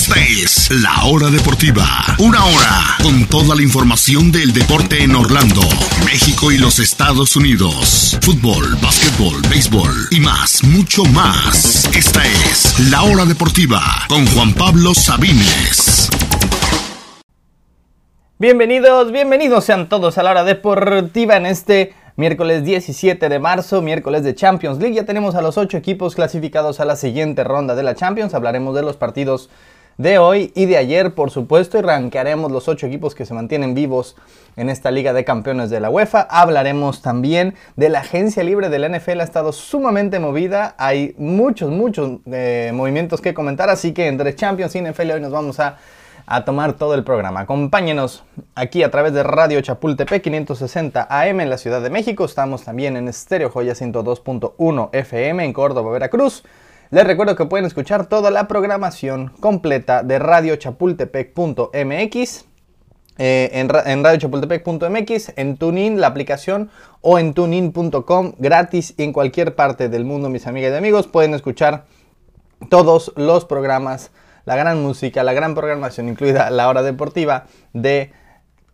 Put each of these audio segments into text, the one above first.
Esta es La Hora Deportiva. Una hora con toda la información del deporte en Orlando, México y los Estados Unidos. Fútbol, básquetbol, béisbol y más, mucho más. Esta es La Hora Deportiva con Juan Pablo Sabines. Bienvenidos, bienvenidos sean todos a la hora deportiva en este miércoles 17 de marzo, miércoles de Champions League. Ya tenemos a los ocho equipos clasificados a la siguiente ronda de la Champions. Hablaremos de los partidos de hoy y de ayer, por supuesto, y ranquearemos los ocho equipos que se mantienen vivos en esta Liga de Campeones de la UEFA. Hablaremos también de la agencia libre de la NFL, ha estado sumamente movida. Hay muchos, muchos eh, movimientos que comentar, así que entre Champions y NFL hoy nos vamos a a tomar todo el programa. Acompáñenos aquí a través de Radio Chapultepec 560 AM en la Ciudad de México. Estamos también en Estéreo Joya 102.1 FM en Córdoba, Veracruz. Les recuerdo que pueden escuchar toda la programación completa de radiochapultepec.mx. Eh, en, en radiochapultepec.mx, en TuneIn, la aplicación, o en tunein.com, gratis en cualquier parte del mundo, mis amigas y amigos. Pueden escuchar todos los programas la gran música, la gran programación, incluida la hora deportiva de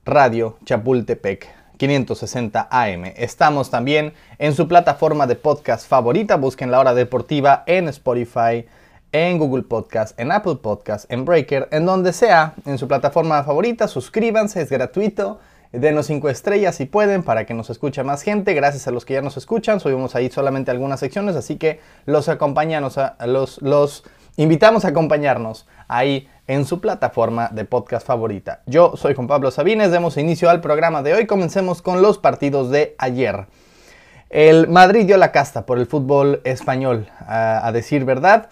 Radio Chapultepec 560 AM. Estamos también en su plataforma de podcast favorita. Busquen la hora deportiva en Spotify, en Google Podcast, en Apple Podcast, en Breaker, en donde sea, en su plataforma favorita. Suscríbanse, es gratuito. Denos 5 estrellas si pueden para que nos escuche más gente. Gracias a los que ya nos escuchan. Subimos ahí solamente algunas secciones, así que los acompañanos, los, los invitamos a acompañarnos ahí en su plataforma de podcast favorita. Yo soy Juan Pablo Sabines, demos inicio al programa de hoy. Comencemos con los partidos de ayer. El Madrid dio la casta por el fútbol español, a, decir verdad.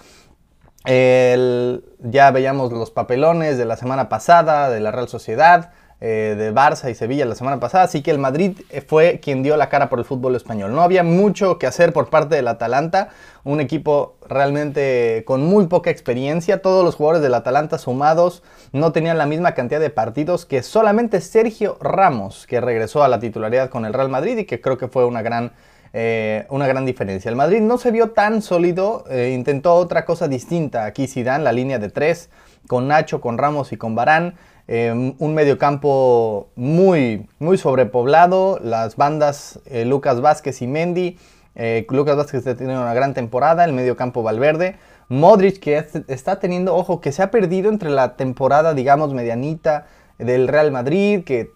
ya veíamos los papelones de la semana pasada de la Real Sociedad. Eh, de Barça y Sevilla la semana pasada, así que el Madrid eh, fue quien dio la cara por el fútbol español. No había mucho que hacer por parte del Atalanta, un equipo realmente con muy poca experiencia, todos los jugadores del Atalanta sumados no tenían la misma cantidad de partidos que solamente Sergio Ramos, que regresó a la titularidad con el Real Madrid y que creo que fue una gran... Eh, una gran diferencia. El Madrid no se vio tan sólido, intentó otra cosa distinta. Aquí Zidane, la línea de tres, con Nacho, con Ramos y con Barán. Em, un mediocampo muy, muy sobrepoblado. Las bandas eh, Lucas Vázquez y Mendy. Eh, Lucas Vázquez está teniendo una gran temporada. El mediocampo Valverde. Modric que está teniendo, ojo, que se ha perdido entre la temporada, digamos, medianita del Real Madrid, que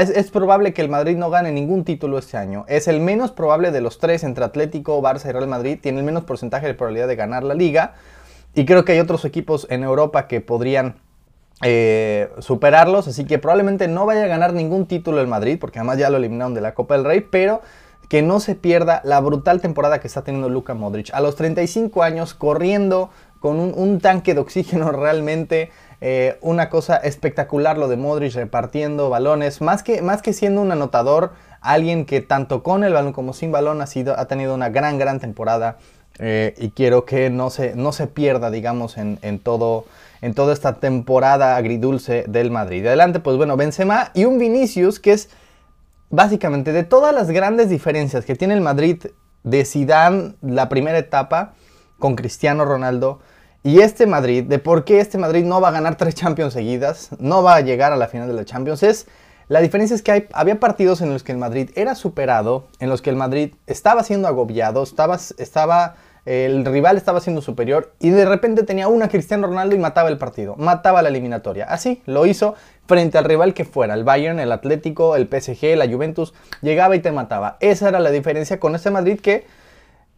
es, probable que el Madrid no gane ningún título este año. Es el menos probable de los tres entre Atlético, Barça y Real Madrid. Tiene el menos porcentaje de probabilidad de ganar la liga. Y creo que hay otros equipos en Europa que podrían eh, superarlos, así que probablemente no vaya a ganar ningún título el Madrid, porque además ya lo eliminaron de la Copa del Rey, pero que no se pierda la brutal temporada que está teniendo Luka Modric. A los 35 años, corriendo con un, tanque de oxígeno realmente, eh, una cosa espectacular lo de Modric repartiendo balones, más que, más que siendo un anotador, alguien que tanto con el balón como sin balón ha, sido, ha tenido una gran, gran temporada. Eh, y quiero que no se, no se pierda, digamos, en, en todo en toda esta temporada agridulce del Madrid. Adelante, pues bueno, Benzema y un Vinicius que es básicamente de todas las grandes diferencias que tiene el Madrid de Zidane la primera etapa con Cristiano Ronaldo y este Madrid, de por qué este Madrid no va a ganar tres Champions seguidas, no va a llegar a la final de la Champions, es la diferencia es que hay, había partidos en los que el Madrid era superado, en los que el Madrid estaba siendo agobiado, estaba, estaba el rival estaba siendo superior y de repente tenía una Cristiano Ronaldo y mataba el partido, mataba la eliminatoria. Así lo hizo frente al rival que fuera, el Bayern, el Atlético, el PSG, la Juventus, llegaba y te mataba. Esa era la diferencia con este Madrid que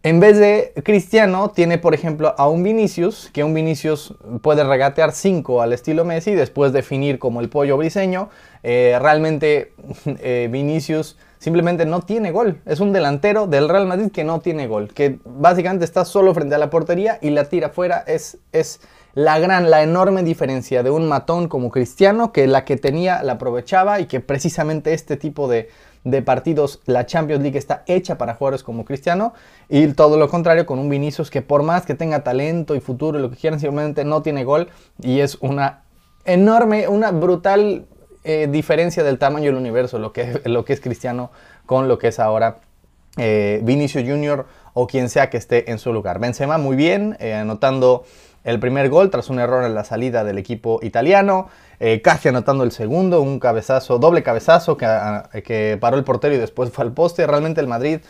en vez de Cristiano, tiene por ejemplo a un Vinicius, que un Vinicius puede regatear 5 al estilo Messi, después definir como el pollo briseño. Eh, realmente eh, Vinicius simplemente no tiene gol. Es un delantero del Real Madrid que no tiene gol, que básicamente está solo frente a la portería y la tira fuera. Es, es la gran, la enorme diferencia de un matón como Cristiano, que la que tenía la aprovechaba y que precisamente este tipo de de partidos, la Champions League está hecha para jugadores como Cristiano y todo lo contrario con un Vinicius que por más que tenga talento y futuro y lo que quieran, simplemente no tiene gol y es una enorme, una brutal eh, diferencia del tamaño del universo, lo que, lo que es Cristiano con lo que es ahora eh, Vinicius Jr. o quien sea que esté en su lugar. Benzema muy bien, eh, anotando el primer gol tras un error en la salida del equipo italiano. Eh, casi anotando el segundo, un cabezazo, doble cabezazo que, que, paró el portero y después fue al poste. Realmente el Madrid,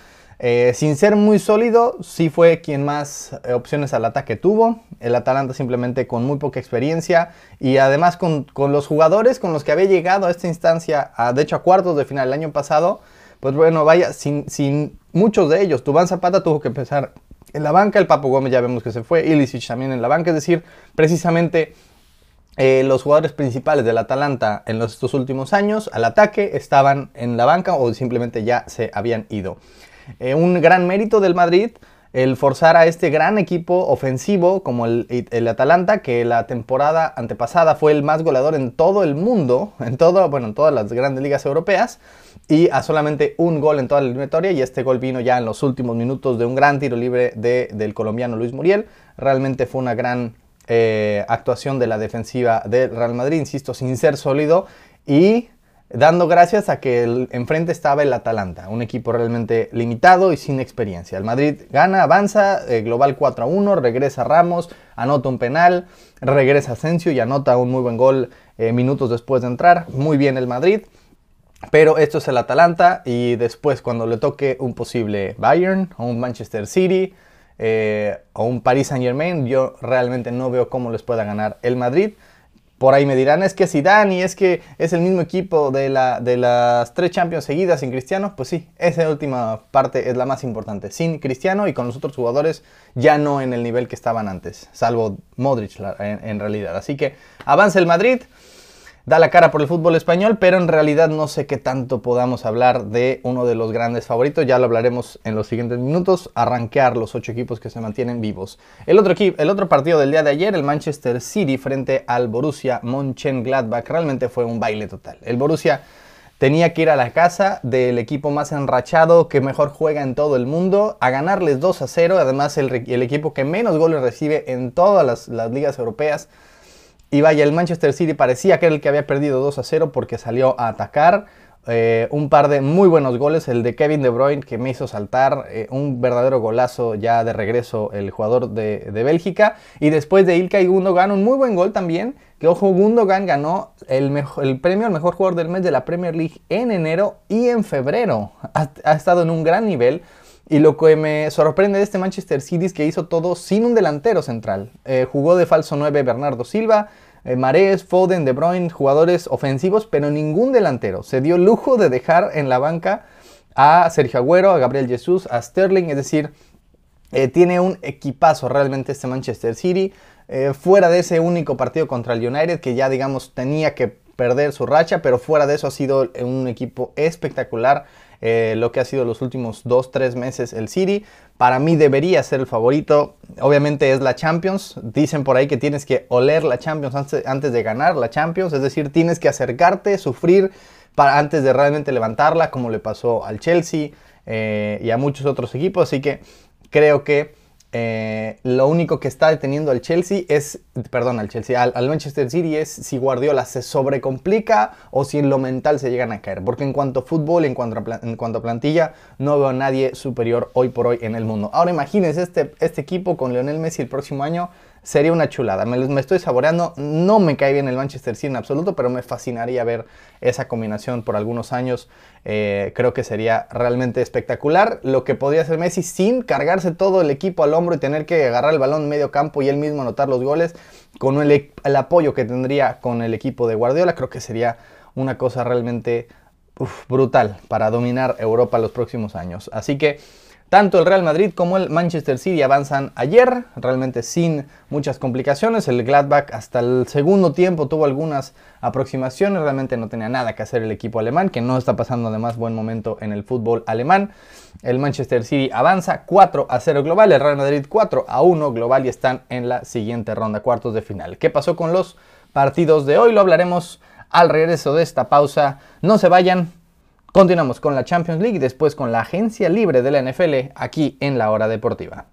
eh, sin ser muy sólido, sí fue quien más eh, opciones al ataque tuvo. El Atalanta simplemente con muy poca experiencia y además con, con los jugadores con los que había llegado a esta instancia, a, de hecho a cuartos de final el año pasado, pues bueno, vaya, sin, sin muchos de ellos. Tubán Zapata tuvo que empezar en la banca, el Papo Gómez ya vemos que se fue, Ilicic también en la banca, es decir, precisamente eh, los jugadores principales del Atalanta en los, estos últimos años al ataque estaban en la banca o simplemente ya se habían ido. Eh, un gran mérito del Madrid el forzar a este gran equipo ofensivo como el, el, Atalanta, que la temporada antepasada fue el más goleador en todo el mundo, en, todo, bueno, en todas las grandes ligas europeas, y a solamente un gol en toda la eliminatoria, y este gol vino ya en los últimos minutos de un gran tiro libre de, del colombiano Luis Muriel. Realmente fue una gran eh, actuación de la defensiva del Real Madrid, insisto, sin ser sólido, y dando gracias a que el, enfrente estaba el Atalanta, un equipo realmente limitado y sin experiencia. El Madrid gana, avanza, eh, global 4 a 1, regresa Ramos, anota un penal, regresa Asensio y anota un muy buen gol eh, minutos después de entrar. Muy bien el Madrid. Pero esto es el Atalanta y después cuando le toque un posible Bayern o un Manchester City eh, o un Paris Saint Germain, yo realmente no veo cómo les pueda ganar el Madrid. Por ahí me dirán, es que Zidane y es que es el mismo equipo de, la, de las tres Champions seguidas sin Cristiano. Pues sí, esa última parte es la más importante. Sin Cristiano y con los otros jugadores ya no en el nivel que estaban antes, salvo Modric en, en realidad. Así que avanza el Madrid da la cara por el fútbol español, pero en realidad no sé qué tanto podamos hablar de uno de los grandes favoritos. Ya lo hablaremos en los siguientes minutos. Arranquear los ocho equipos que se mantienen vivos. El otro, el otro partido del día de ayer, el Manchester City frente al Borussia Mönchengladbach, realmente fue un baile total. El Borussia tenía que ir a la casa del equipo más enrachado, que mejor juega en todo el mundo, a ganarles 2 a 0. Además, el, equipo que menos goles recibe en todas las ligas europeas. Y vaya, el Manchester City parecía que era el que había perdido 2 a 0 porque salió a atacar. Eh, un par de muy buenos goles, el de Kevin De Bruyne que me hizo saltar, eh, un verdadero golazo ya de regreso el jugador de, Bélgica. Y después de Ilkay Gundogan, un muy buen gol también, que ojo, Gundogan ganó el, el premio al mejor jugador del mes de la Premier League en enero y en febrero. Ha, estado en un gran nivel. Y lo que me sorprende de este Manchester City es que hizo todo sin un delantero central. Eh, jugó de falso 9 Bernardo Silva, eh, Foden, De Bruyne, jugadores ofensivos, pero ningún delantero. Se dio lujo de dejar en la banca a Sergio Agüero, a Gabriel Jesús, a Sterling, es decir, eh, tiene un equipazo realmente este Manchester City. fuera de ese único partido contra el United, que ya digamos tenía que perder su racha, pero fuera de eso ha sido un equipo espectacular. Eh, lo que ha sido los últimos 2-3 meses el City. Para mí debería ser el favorito. Obviamente es la Champions. Dicen por ahí que tienes que oler la Champions antes, de ganar la Champions. Es decir, tienes que acercarte, sufrir para, antes de realmente levantarla, como le pasó al Chelsea eh, y a muchos otros equipos. Así que creo que eh, lo único que está deteniendo al Chelsea es, perdón, al Chelsea, al, Manchester City es si Guardiola se sobrecomplica o si en lo mental se llegan a caer. Porque en cuanto a fútbol, en cuanto a, en cuanto plantilla, no veo a nadie superior hoy por hoy en el mundo. Ahora imagínense este, este equipo con Lionel Messi el próximo año sería una chulada. Me, estoy saboreando. No me cae bien el Manchester City en absoluto, pero me fascinaría ver esa combinación por algunos años. Eh, creo que sería realmente espectacular. Lo que podría hacer Messi sin cargarse todo el equipo al hombro y tener que agarrar el balón en medio campo y él mismo anotar los goles. Con el, apoyo que tendría con el equipo de Guardiola, creo que sería una cosa realmente brutal para dominar Europa los próximos años. Así que tanto el Real Madrid como el Manchester City avanzan ayer, realmente sin muchas complicaciones. El Gladbach hasta el segundo tiempo tuvo algunas aproximaciones, realmente no tenía nada que hacer el equipo alemán, que no está pasando además buen momento en el fútbol alemán. El Manchester City avanza 4 a 0 global, el Real Madrid 4 a 1 global y están en la siguiente ronda, cuartos de final. ¿Qué pasó con los partidos de hoy? Lo hablaremos al regreso de esta pausa. No se vayan, Continuamos con la Champions League y después con la agencia libre de la NFL aquí en la hora deportiva.